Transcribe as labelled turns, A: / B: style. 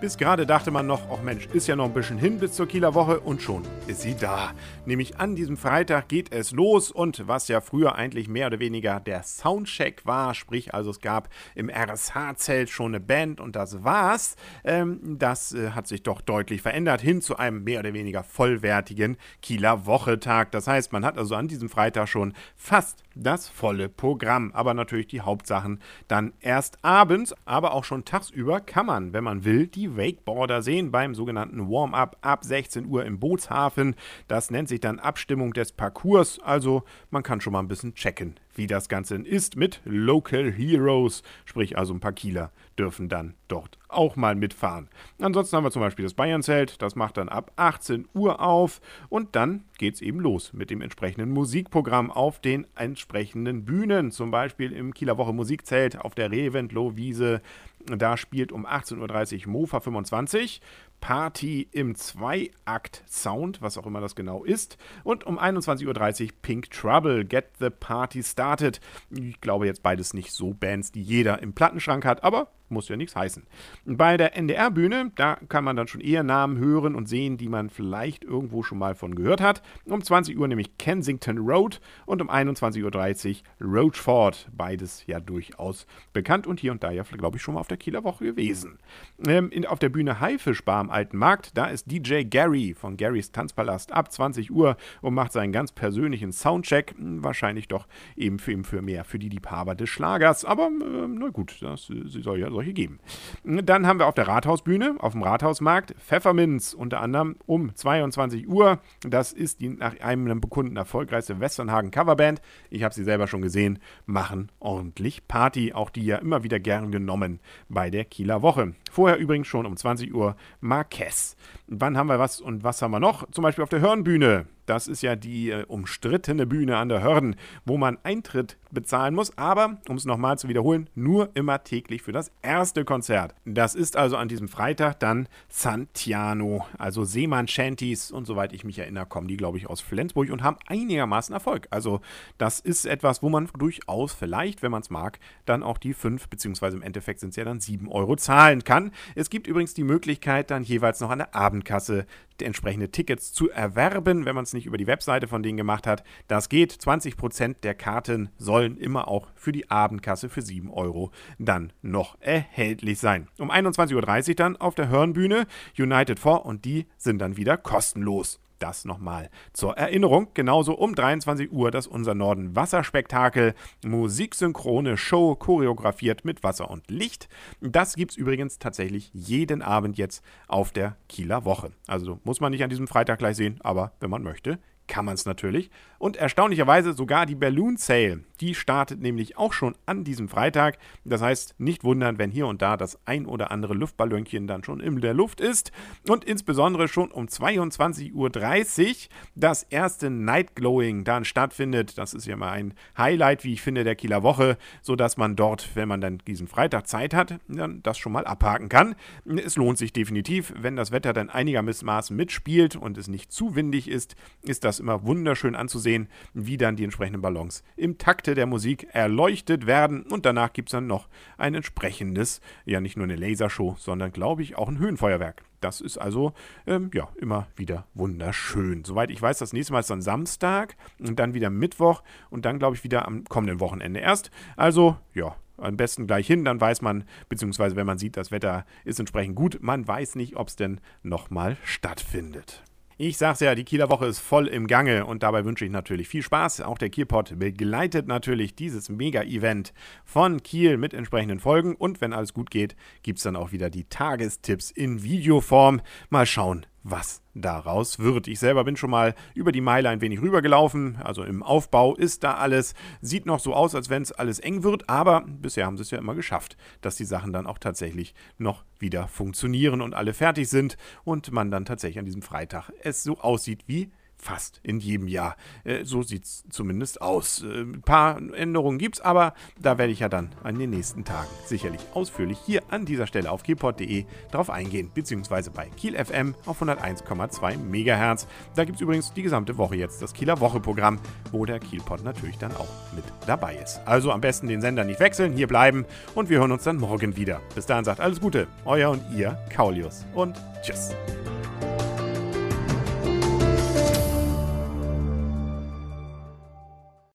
A: Bis gerade dachte man noch, ach Mensch, ist ja noch ein bisschen hin bis zur Kieler Woche und schon ist sie da. Nämlich an diesem Freitag geht es los und was ja früher eigentlich mehr oder weniger der Soundcheck war, sprich also es gab im RSH-Zelt schon eine Band und das war's, ähm, das äh, hat sich doch deutlich verändert hin zu einem mehr oder weniger vollwertigen Kieler Wochetag. Das heißt, man hat also an diesem Freitag schon fast das volle Programm. Aber natürlich die Hauptsachen dann erst abends, aber auch schon tagsüber kann man, wenn man will, die Wakeboarder sehen beim sogenannten Warm-up ab 16 Uhr im Bootshafen. Das nennt sich dann Abstimmung des Parcours. Also man kann schon mal ein bisschen checken, wie das Ganze ist mit Local Heroes, sprich also ein paar Kieler dürfen dann dort auch mal mitfahren. Ansonsten haben wir zum Beispiel das Bayernzelt, das macht dann ab 18 Uhr auf und dann geht es eben los mit dem entsprechenden Musikprogramm auf den entsprechenden Bühnen, zum Beispiel im Kieler Woche Musikzelt auf der Reventlow-Wiese. Da spielt um 18.30 Uhr Mofa 25, Party im Zweiakt-Sound, was auch immer das genau ist. Und um 21.30 Uhr Pink Trouble, Get the Party Started. Ich glaube jetzt beides nicht so Bands, die jeder im Plattenschrank hat, aber muss ja nichts heißen. Bei der NDR-Bühne, da kann man dann schon eher Namen hören und sehen, die man vielleicht irgendwo schon mal von gehört hat. Um 20 Uhr nämlich Kensington Road und um 21.30 Uhr Roachford. Beides ja durchaus bekannt und hier und da ja, glaube ich, schon mal auf der Kieler Woche gewesen. Ähm, in, auf der Bühne Haifischbar am Alten Markt, da ist DJ Gary von Garys Tanzpalast ab 20 Uhr und macht seinen ganz persönlichen Soundcheck. Wahrscheinlich doch eben für, eben für mehr für die Liebhaber des Schlagers. Aber äh, na gut, das soll ja solche geben. Dann haben wir auf der Rathausbühne, auf dem Rathausmarkt, Pfefferminz unter anderem um 22 Uhr. Das ist die nach einem Bekunden erfolgreichste Westernhagen Coverband. Ich habe sie selber schon gesehen, machen ordentlich Party. Auch die ja immer wieder gern genommen bei der Kieler Woche. Vorher übrigens schon um 20 Uhr Marquez. Wann haben wir was und was haben wir noch? Zum Beispiel auf der Hörnbühne. Das ist ja die äh, umstrittene Bühne an der Hörden, wo man Eintritt bezahlen muss, aber, um es nochmal zu wiederholen, nur immer täglich für das erste Konzert. Das ist also an diesem Freitag dann Santiano, also Seemann Shanties und soweit ich mich erinnere, kommen die, glaube ich, aus Flensburg und haben einigermaßen Erfolg. Also das ist etwas, wo man durchaus vielleicht, wenn man es mag, dann auch die 5, beziehungsweise im Endeffekt sind es ja dann 7 Euro zahlen kann. Es gibt übrigens die Möglichkeit, dann jeweils noch an der Abendkasse entsprechende Tickets zu erwerben, wenn man es nicht über die Webseite von denen gemacht hat. Das geht. 20% der Karten sollen immer auch für die Abendkasse für 7 Euro dann noch erhältlich sein. Um 21.30 Uhr dann auf der Hörnbühne United 4 und die sind dann wieder kostenlos. Das nochmal zur Erinnerung. Genauso um 23 Uhr das Unser Norden Wasserspektakel. Musiksynchrone Show, choreografiert mit Wasser und Licht. Das gibt es übrigens tatsächlich jeden Abend jetzt auf der Kieler Woche. Also muss man nicht an diesem Freitag gleich sehen, aber wenn man möchte, kann man es natürlich. Und erstaunlicherweise sogar die Balloon Sale. Die startet nämlich auch schon an diesem Freitag. Das heißt, nicht wundern, wenn hier und da das ein oder andere Luftballönchen dann schon in der Luft ist. Und insbesondere schon um 22.30 Uhr das erste Night Glowing dann stattfindet. Das ist ja mal ein Highlight, wie ich finde, der Kieler Woche, sodass man dort, wenn man dann diesen Freitag Zeit hat, dann das schon mal abhaken kann. Es lohnt sich definitiv, wenn das Wetter dann einigermaßen mitspielt und es nicht zu windig ist, ist das immer wunderschön anzusehen, wie dann die entsprechenden Ballons im Takte der Musik erleuchtet werden. Und danach gibt es dann noch ein entsprechendes, ja nicht nur eine Lasershow, sondern glaube ich auch ein Höhenfeuerwerk. Das ist also ähm, ja immer wieder wunderschön. Soweit ich weiß, das nächste Mal ist dann Samstag und dann wieder Mittwoch und dann glaube ich wieder am kommenden Wochenende erst. Also ja, am besten gleich hin, dann weiß man, beziehungsweise wenn man sieht, das Wetter ist entsprechend gut, man weiß nicht, ob es denn nochmal stattfindet. Ich sag's ja, die Kieler Woche ist voll im Gange und dabei wünsche ich natürlich viel Spaß. Auch der Kielpot begleitet natürlich dieses Mega-Event von Kiel mit entsprechenden Folgen und wenn alles gut geht, gibt's dann auch wieder die Tagestipps in Videoform. Mal schauen, was daraus wird. Ich selber bin schon mal über die Meile ein wenig rübergelaufen. Also im Aufbau ist da alles. Sieht noch so aus, als wenn es alles eng wird, aber bisher haben sie es ja immer geschafft, dass die Sachen dann auch tatsächlich noch wieder funktionieren und alle fertig sind und man dann tatsächlich an diesem Freitag es so aussieht wie fast in jedem Jahr. Äh, so sieht es zumindest aus. Äh, ein paar Änderungen gibt es, aber da werde ich ja dann an den nächsten Tagen sicherlich ausführlich hier an dieser Stelle auf kielport.de drauf eingehen, beziehungsweise bei Kiel FM auf 101,2 MHz. Da gibt es übrigens die gesamte Woche jetzt das Kieler Woche-Programm, wo der Kielpot natürlich dann auch mit dabei ist. Also am besten den Sender nicht wechseln, hier bleiben und wir hören uns dann morgen wieder. Bis dahin sagt alles Gute, euer und ihr Kaulius und tschüss.